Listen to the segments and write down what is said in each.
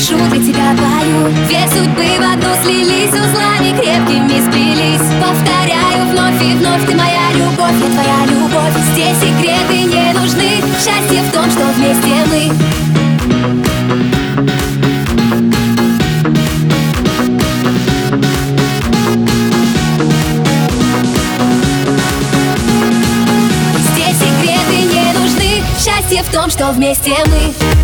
дышу, для тебя пою. Две судьбы в одну слились Узлами крепкими сплелись. Повторяю вновь и вновь Ты моя любовь, я твоя любовь. Здесь секреты не нужны Счастье в том, что вместе мы. Здесь секреты не нужны Счастье в том, что вместе мы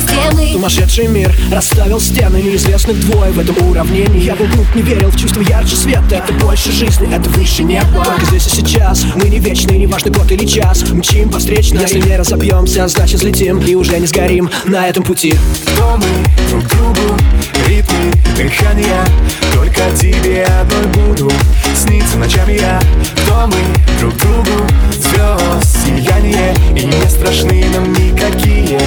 в том, что вместе мы Сумасшедший мир расставил стены неизвестных двое В этом уравнении. Я был глуп, не верил в чувство ярче света. Это больше жизни, это выше неба. Только здесь и сейчас, мы не вечны, не важно год или час. Мчим по встречной, если не разобьемся, значит взлетим И уже не сгорим на этом пути. Кто мы друг другу, ритмы дыхания. Только тебе одной буду сниться ночами я. Кто мы друг другу, звезд сияние И не страшны нам никакие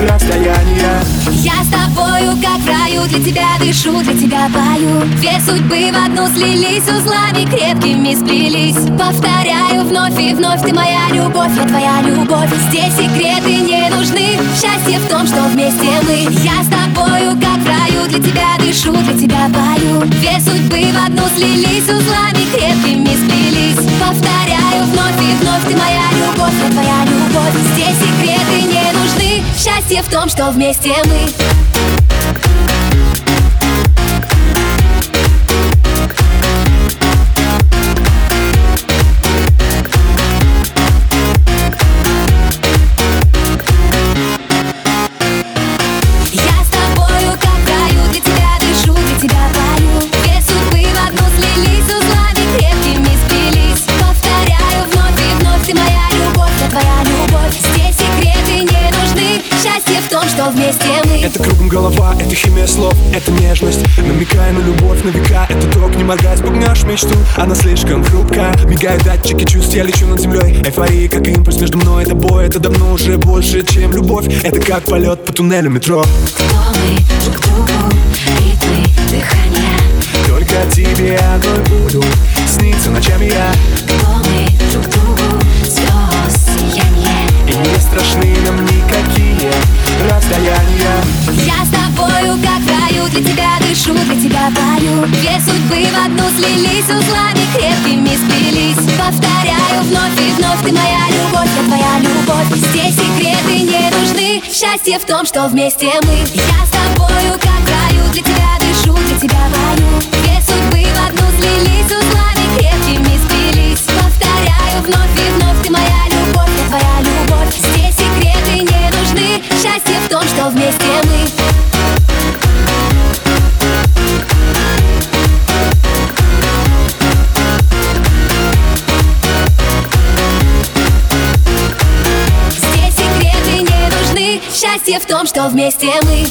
расстояния. Я с тобою, как раю Для тебя дышу, для тебя пою. Две судьбы в одну слились Узлами крепкими сплелись. Повторяю вновь и вновь Ты моя любовь, я твоя любовь. Здесь секреты не нужны Счастье в том, что вместе мы. Я с тобою, как раю Для тебя дышу, для тебя пою. Две судьбы в одну слились Узлами крепкими сплелись. Повторяю вновь и вновь Ты моя любовь, я твоя любовь. Здесь секреты не нужны. Счастье в том, что вместе мы мечту. Она слишком хрупкая, мигают датчики чувств, я лечу над землей. Эйфория, как импульс между мной и тобой. Это давно уже больше, чем любовь. Это как полет по туннелю метро. Кто мы друг другу Ритмы дыхания Только тебе одной буду сниться ночами я. Кто мы друг другу Звезд сияние И не страшны нам никакие расстояния Я с тобою, как Для тебя дышу, для тебя пою. Две судьбы в одну слились Узлами крепкими сплелись. Повторяю вновь и вновь Ты моя любовь, я твоя любовь. Здесь секреты не нужны Счастье в том, что вместе мы. Я с тобою, как раю Для тебя дышу, для тебя пою. Две судьбы в одну слились Узлами крепкими сплелись. Повторяю вновь и вновь Ты моя любовь, я твоя любовь. Здесь секреты не нужны Счастье в том, что вместе мы Счастье в том, что вместе мы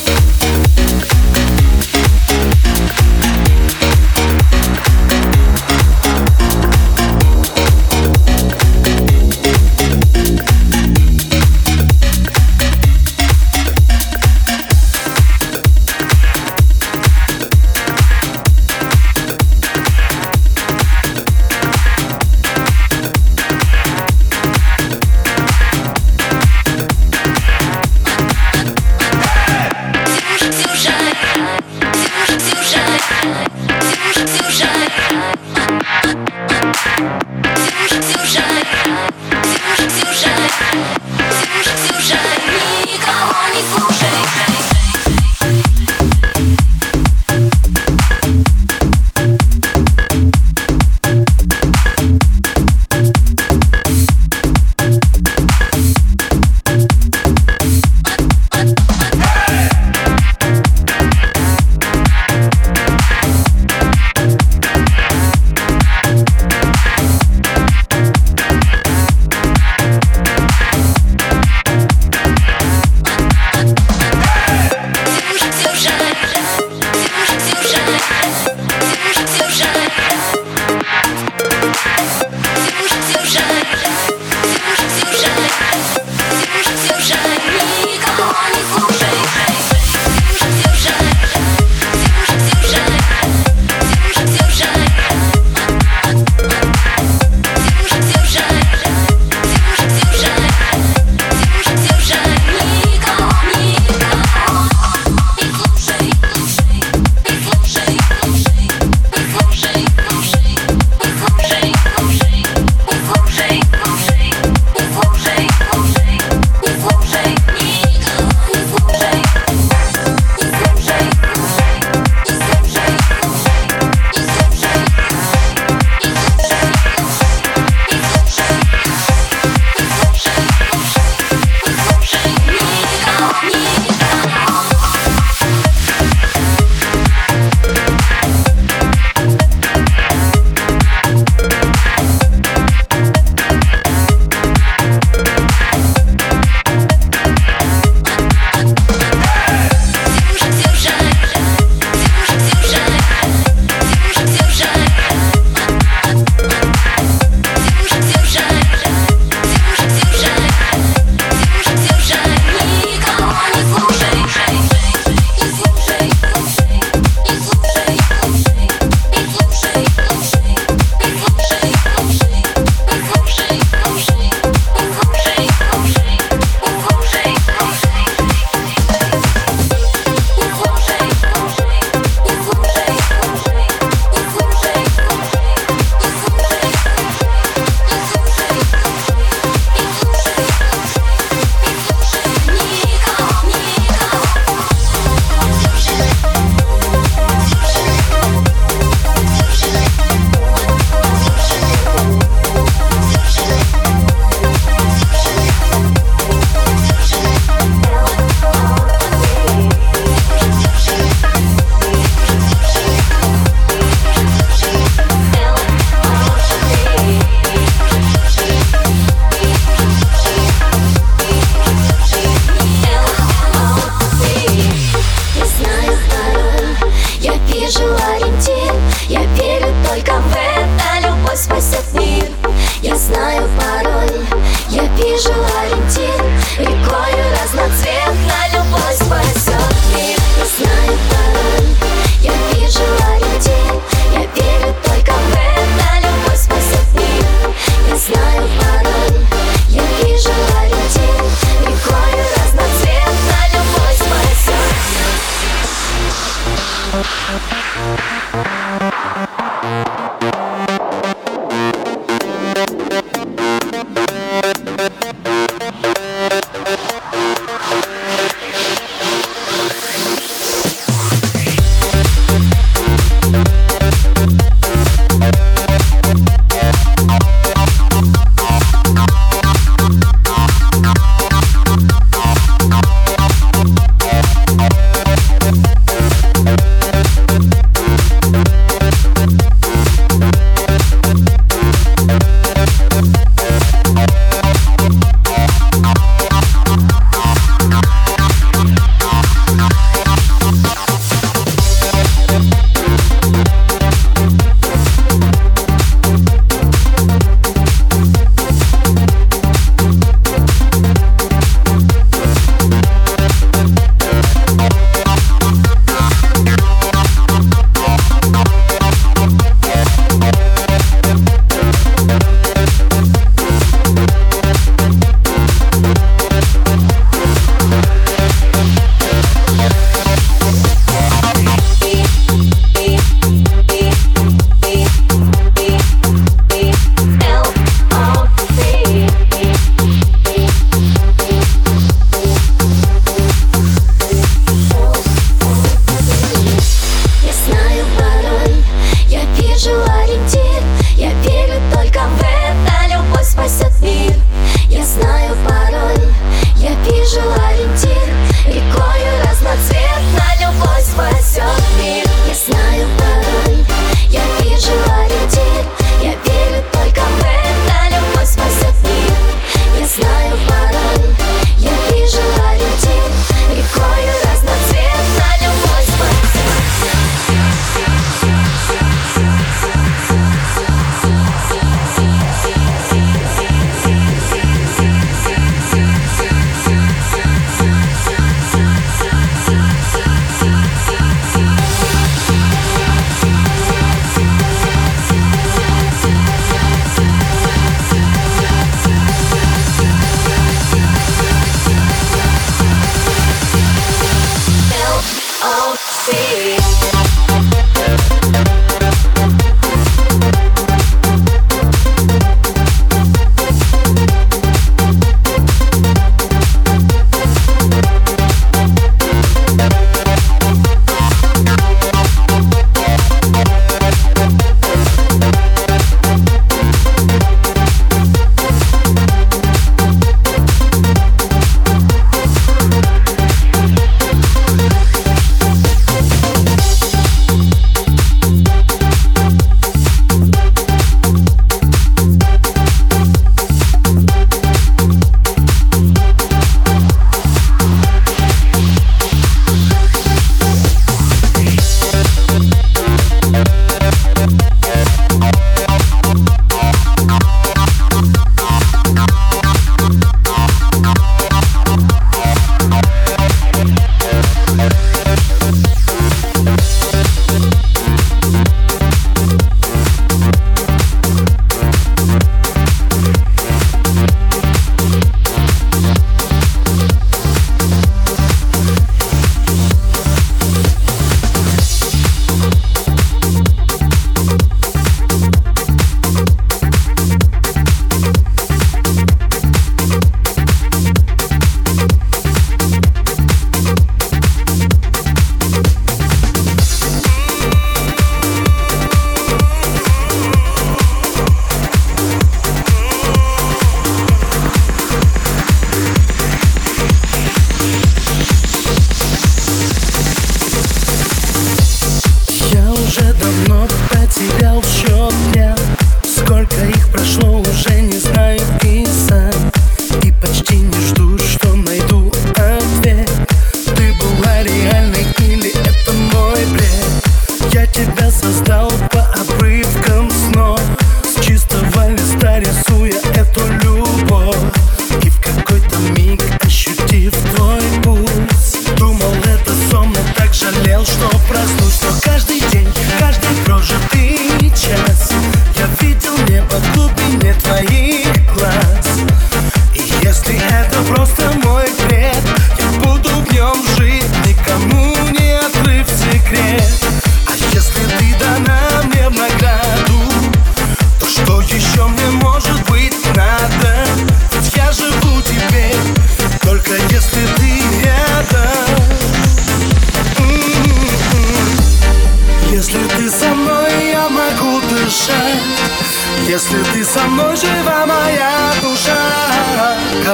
Okay.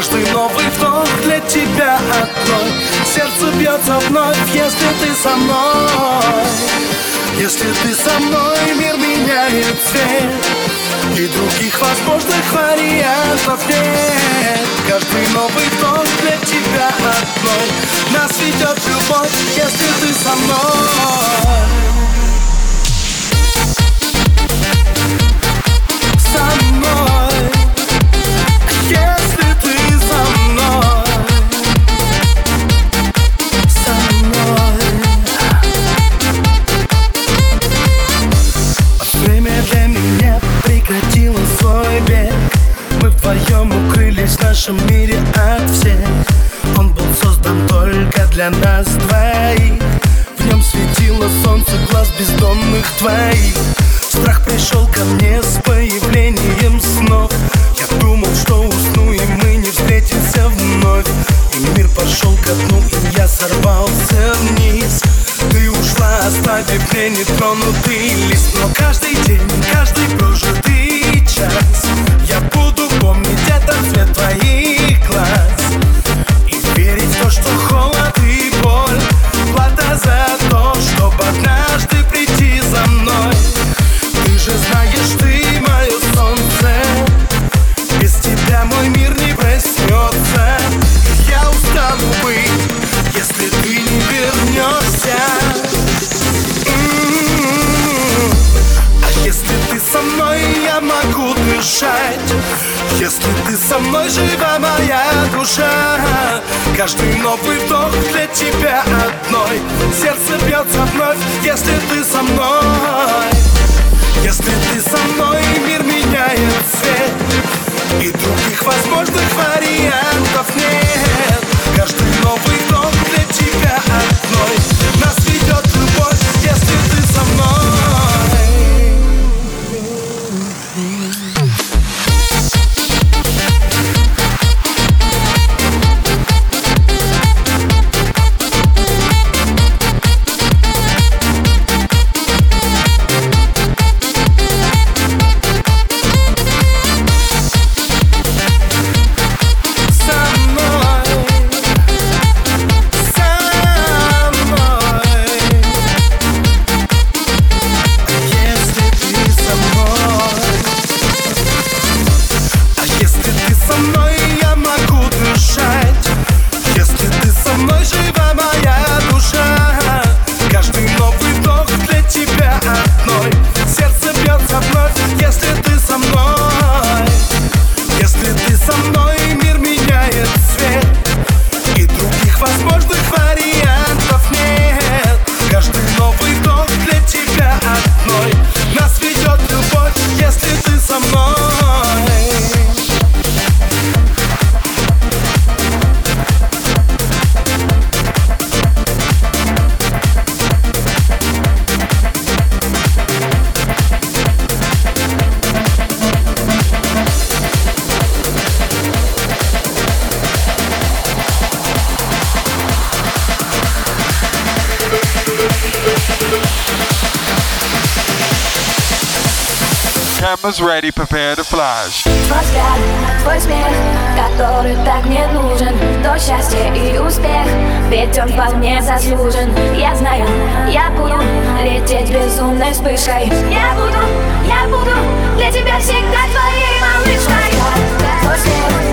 Каждый новый вдох для тебя одной. Сердце бьется вновь, если ты со мной. Если ты со мной, мир меняет цвет. И других возможных вариантов нет. Каждый новый вдох для тебя одной. Нас ведет любовь, если ты со мной для нас двоих. В нем светило солнце глаз бездомных твоих если ты со мной жива моя душа Каждый новый вдох для тебя одной. Сердце бьется вновь, если ты со мной. Если ты со мной, мир меняет цвет. И других возможных вариантов нет. Каждый новый вдох для тебя одной. Нас ведет любовь, если ты со мной cameras ready, prepare to flash. Твой взгляд, твой смех, который так мне нужен. То счастье и успех, ведь он вполне заслужен. Я знаю, я буду лететь безумной вспышкой. Я буду, я буду для тебя всегда твоей малышкой. Твой смех,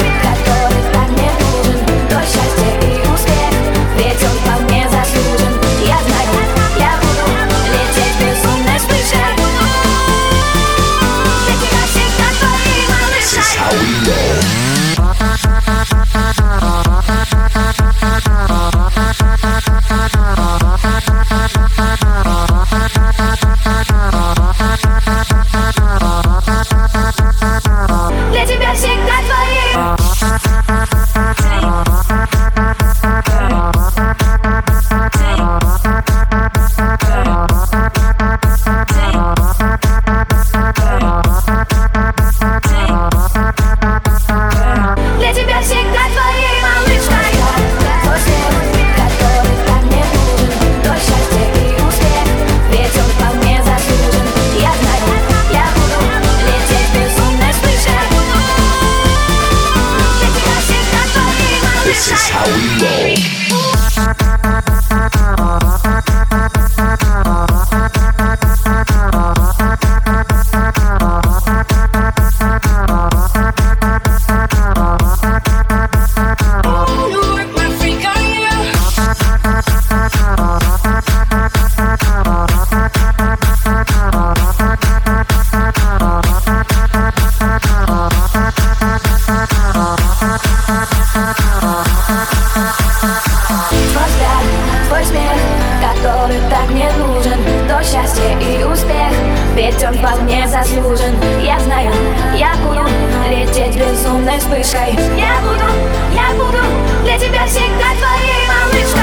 счастье и успех. Ведь он вполне заслужен. Я знаю, я буду лететь безумной вспышкой. Я буду, я буду для тебя всегда твоей малышкой.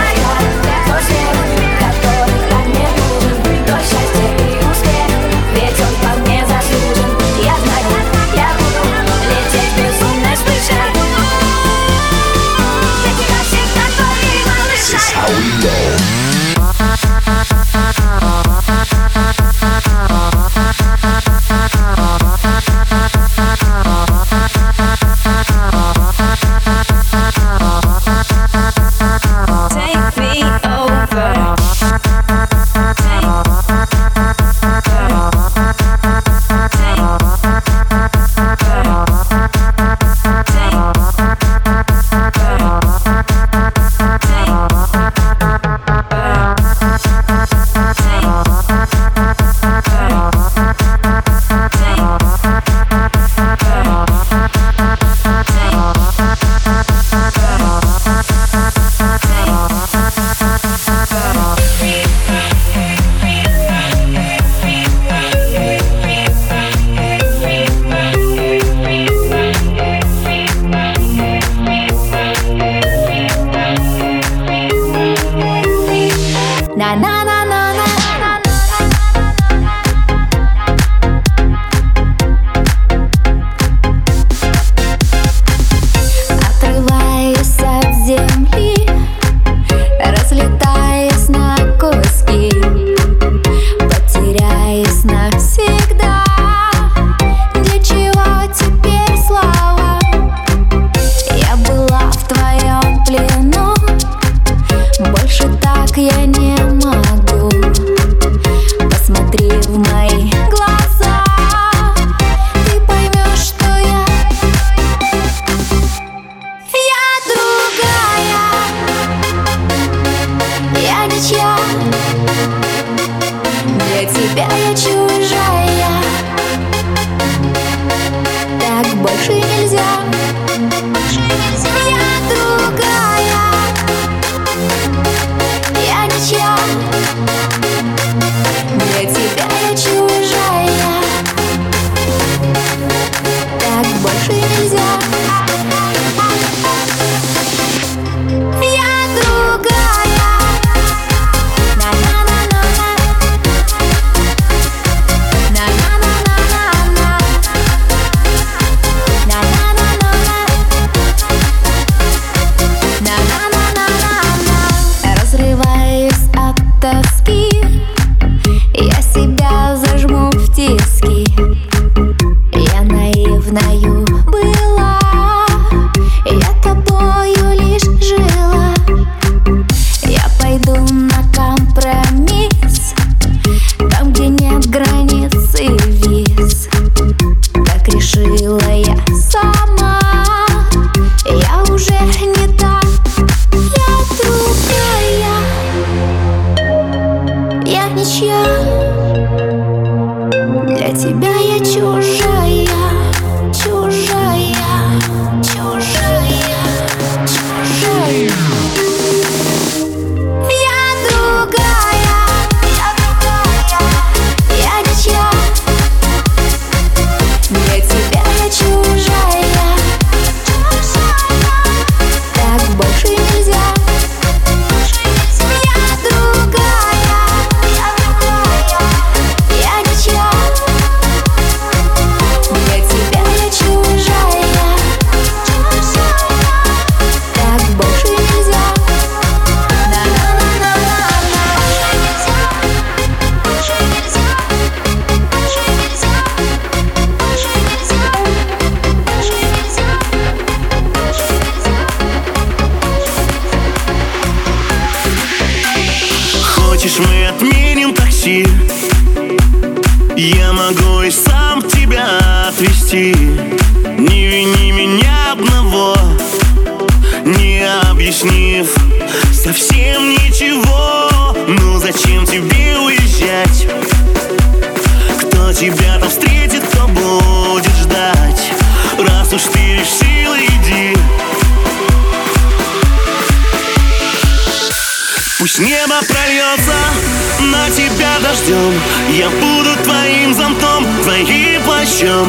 Дождем. Я буду твоим зонтом, твоим плащом.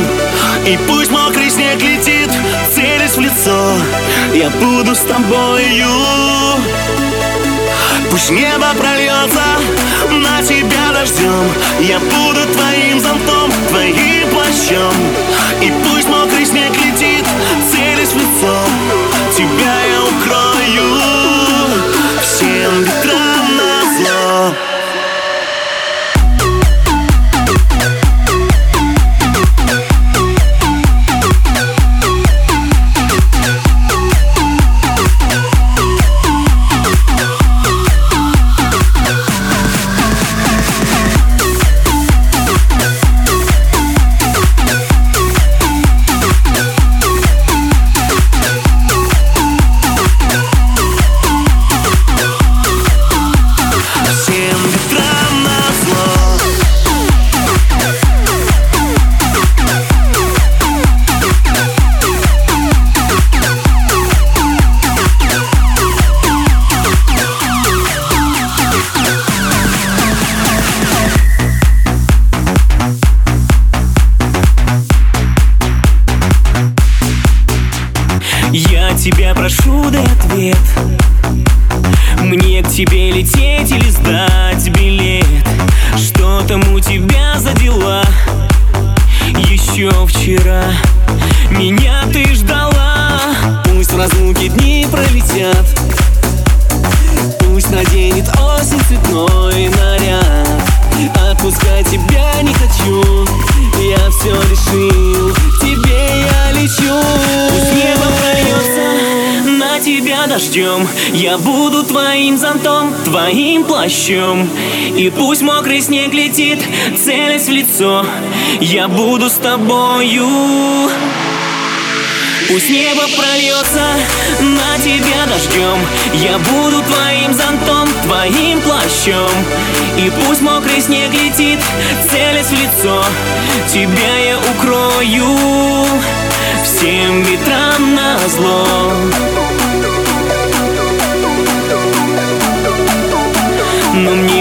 И пусть мокрый снег летит, целясь в лицо. Я буду с тобою. Пусть небо прольется на тебя дождем. Я буду твоим зонтом, твоим плащом. И пусть мокрый снег летит, целясь в лицо. Тебя я плащом. И пусть мокрый снег летит, целясь в лицо. Я буду с тобою. Пусть небо прольется на тебя дождем. Я буду твоим зонтом, твоим плащом. И пусть мокрый снег летит, целясь в лицо. Тебя я укрою всем ветрам на зло Но мне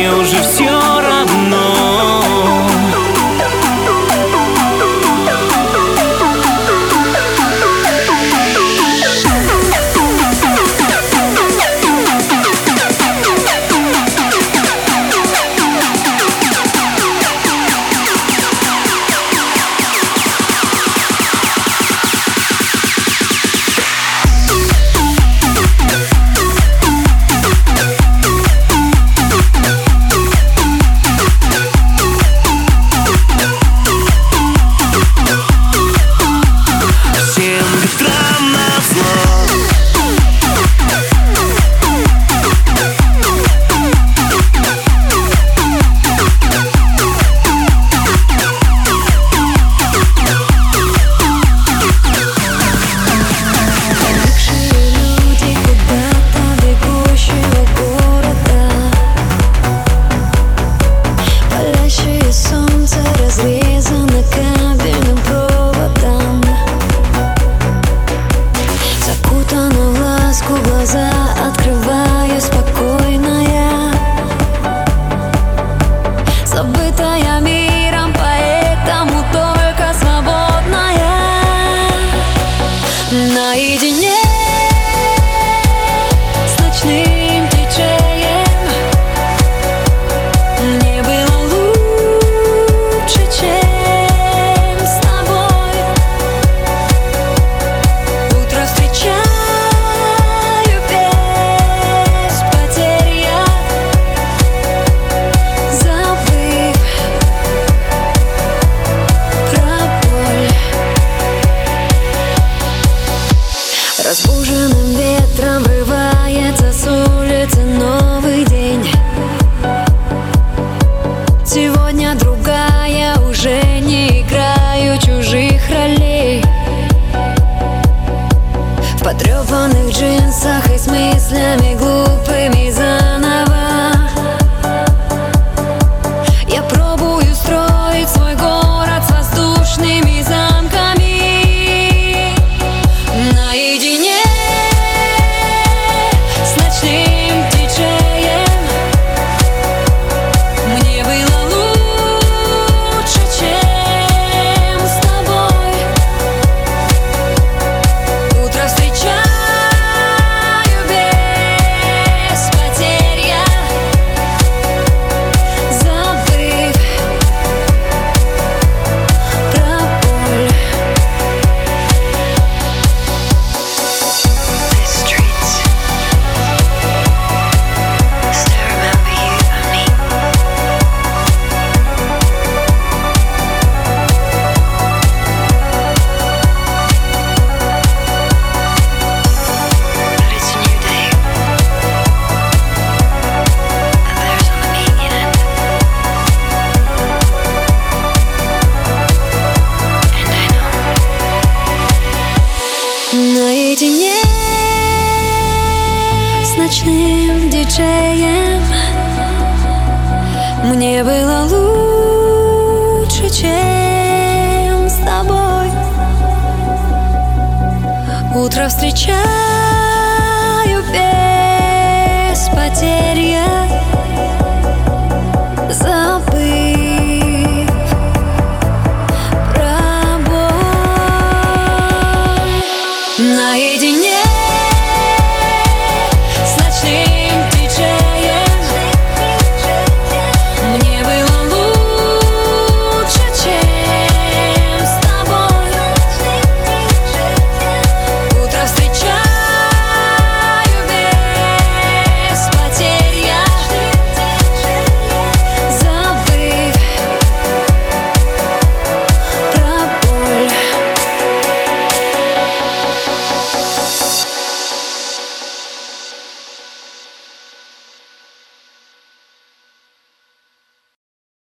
Утро встречать